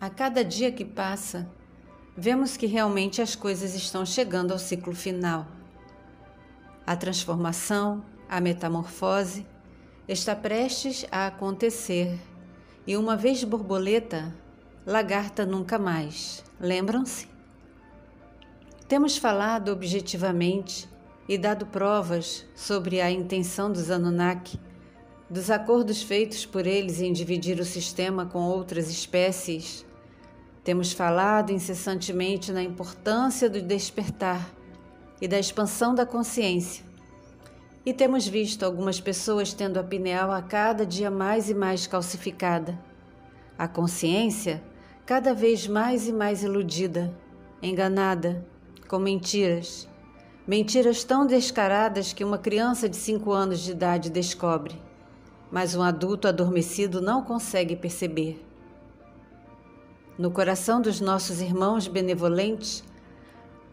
A cada dia que passa, vemos que realmente as coisas estão chegando ao ciclo final. A transformação, a metamorfose, está prestes a acontecer e, uma vez borboleta, lagarta nunca mais. Lembram-se? Temos falado objetivamente e dado provas sobre a intenção dos Anunnaki dos acordos feitos por eles em dividir o sistema com outras espécies, temos falado incessantemente na importância do despertar e da expansão da consciência. E temos visto algumas pessoas tendo a pineal a cada dia mais e mais calcificada, a consciência cada vez mais e mais iludida, enganada, com mentiras. Mentiras tão descaradas que uma criança de cinco anos de idade descobre mas um adulto adormecido não consegue perceber. No coração dos nossos irmãos benevolentes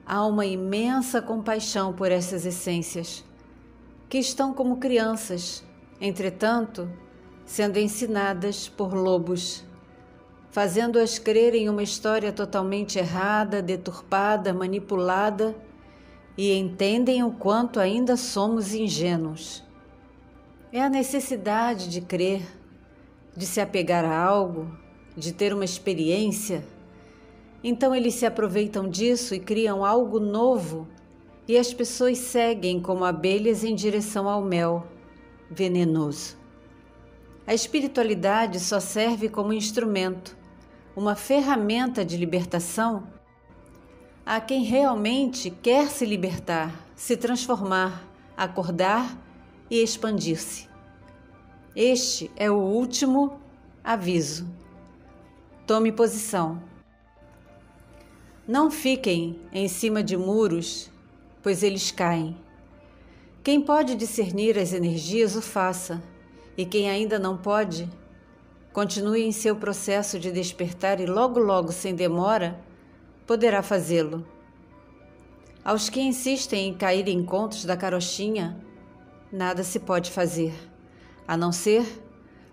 há uma imensa compaixão por essas essências, que estão como crianças, entretanto, sendo ensinadas por lobos, fazendo-as crer em uma história totalmente errada, deturpada, manipulada, e entendem o quanto ainda somos ingênuos. É a necessidade de crer, de se apegar a algo, de ter uma experiência. Então eles se aproveitam disso e criam algo novo, e as pessoas seguem como abelhas em direção ao mel venenoso. A espiritualidade só serve como instrumento, uma ferramenta de libertação a quem realmente quer se libertar, se transformar, acordar e expandir-se. Este é o último aviso. Tome posição. Não fiquem em cima de muros, pois eles caem. Quem pode discernir as energias, o faça, e quem ainda não pode, continue em seu processo de despertar e logo, logo, sem demora, poderá fazê-lo. Aos que insistem em cair em contos da carochinha, nada se pode fazer, a não ser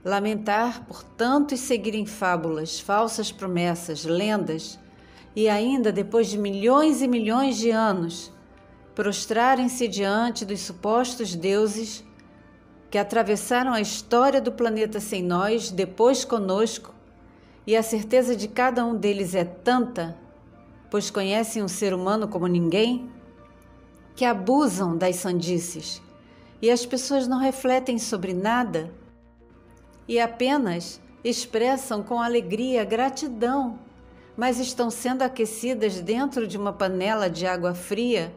lamentar por tantos seguirem fábulas, falsas promessas, lendas, e ainda depois de milhões e milhões de anos, prostrarem-se diante dos supostos deuses que atravessaram a história do planeta sem nós, depois conosco, e a certeza de cada um deles é tanta, pois conhecem o ser humano como ninguém, que abusam das sandices. E as pessoas não refletem sobre nada e apenas expressam com alegria gratidão, mas estão sendo aquecidas dentro de uma panela de água fria,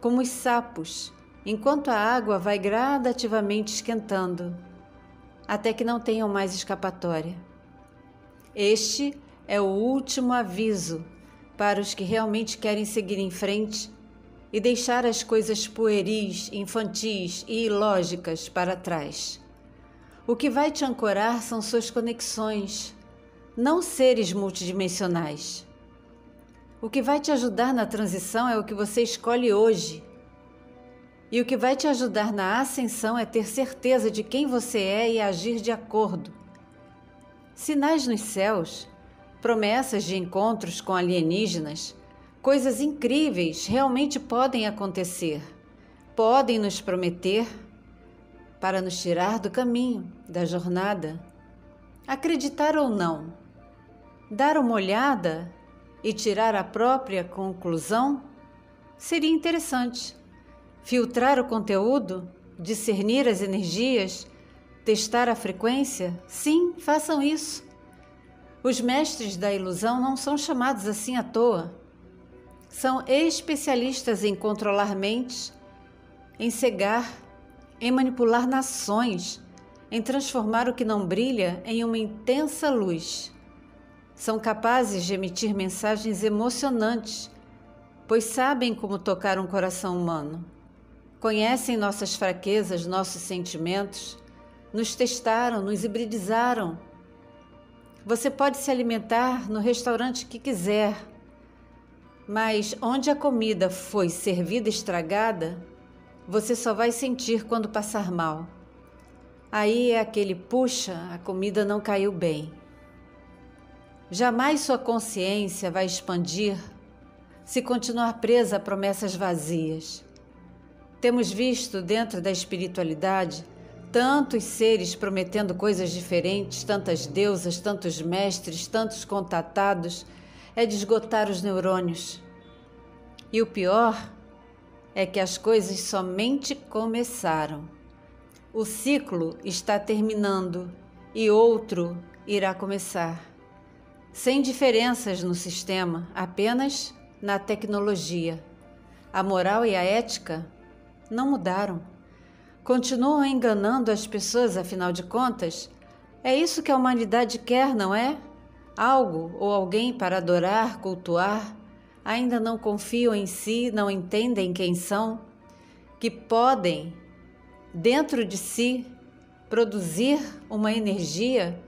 como os sapos, enquanto a água vai gradativamente esquentando, até que não tenham mais escapatória. Este é o último aviso para os que realmente querem seguir em frente e deixar as coisas pueris, infantis e ilógicas para trás. O que vai te ancorar são suas conexões, não seres multidimensionais. O que vai te ajudar na transição é o que você escolhe hoje. E o que vai te ajudar na ascensão é ter certeza de quem você é e agir de acordo. Sinais nos céus, promessas de encontros com alienígenas, Coisas incríveis realmente podem acontecer, podem nos prometer para nos tirar do caminho, da jornada. Acreditar ou não, dar uma olhada e tirar a própria conclusão seria interessante. Filtrar o conteúdo, discernir as energias, testar a frequência? Sim, façam isso. Os mestres da ilusão não são chamados assim à toa são especialistas em controlar mentes, em cegar, em manipular nações, em transformar o que não brilha em uma intensa luz. São capazes de emitir mensagens emocionantes, pois sabem como tocar um coração humano. Conhecem nossas fraquezas, nossos sentimentos, nos testaram, nos hibridizaram. Você pode se alimentar no restaurante que quiser, mas onde a comida foi servida estragada, você só vai sentir quando passar mal. Aí é aquele puxa, a comida não caiu bem. Jamais sua consciência vai expandir se continuar presa a promessas vazias. Temos visto dentro da espiritualidade tantos seres prometendo coisas diferentes, tantas deusas, tantos mestres, tantos contatados, é de esgotar os neurônios. E o pior é que as coisas somente começaram. O ciclo está terminando e outro irá começar. Sem diferenças no sistema, apenas na tecnologia. A moral e a ética não mudaram. Continuam enganando as pessoas, afinal de contas? É isso que a humanidade quer, não é? Algo ou alguém para adorar, cultuar? Ainda não confiam em si, não entendem quem são? Que podem, dentro de si, produzir uma energia,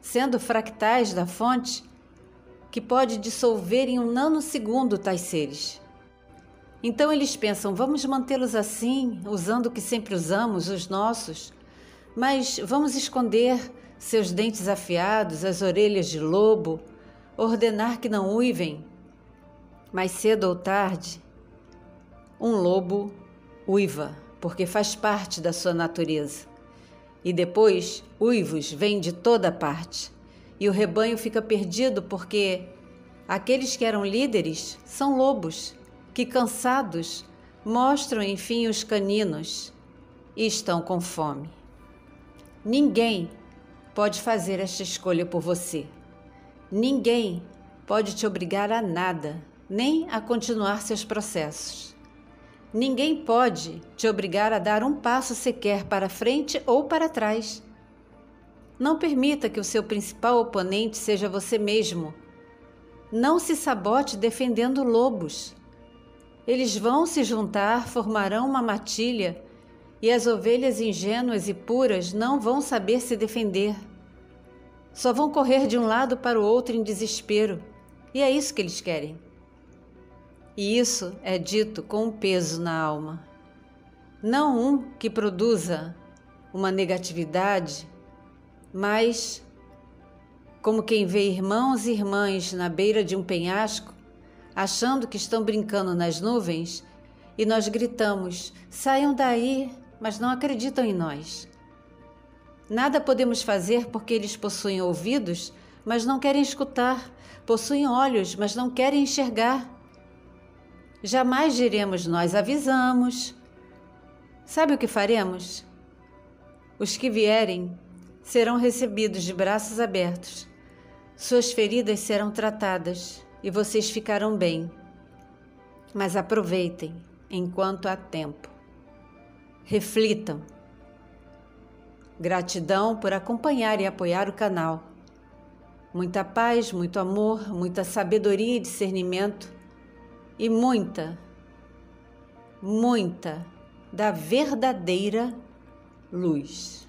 sendo fractais da fonte, que pode dissolver em um nanosegundo tais seres. Então eles pensam, vamos mantê-los assim, usando o que sempre usamos, os nossos, mas vamos esconder seus dentes afiados, as orelhas de lobo, ordenar que não uivem. Mais cedo ou tarde, um lobo uiva, porque faz parte da sua natureza. E depois, uivos vêm de toda parte, e o rebanho fica perdido porque aqueles que eram líderes são lobos que, cansados, mostram enfim os caninos e estão com fome. Ninguém pode fazer esta escolha por você. Ninguém pode te obrigar a nada, nem a continuar seus processos. Ninguém pode te obrigar a dar um passo sequer para frente ou para trás. Não permita que o seu principal oponente seja você mesmo. Não se sabote defendendo lobos. Eles vão se juntar, formarão uma matilha, e as ovelhas ingênuas e puras não vão saber se defender. Só vão correr de um lado para o outro em desespero, e é isso que eles querem. E isso é dito com um peso na alma. Não um que produza uma negatividade, mas como quem vê irmãos e irmãs na beira de um penhasco achando que estão brincando nas nuvens, e nós gritamos: saiam daí, mas não acreditam em nós. Nada podemos fazer porque eles possuem ouvidos, mas não querem escutar, possuem olhos, mas não querem enxergar. Jamais diremos: nós avisamos. Sabe o que faremos? Os que vierem serão recebidos de braços abertos, suas feridas serão tratadas e vocês ficarão bem. Mas aproveitem enquanto há tempo. Reflitam. Gratidão por acompanhar e apoiar o canal. Muita paz, muito amor, muita sabedoria e discernimento e muita, muita da verdadeira luz.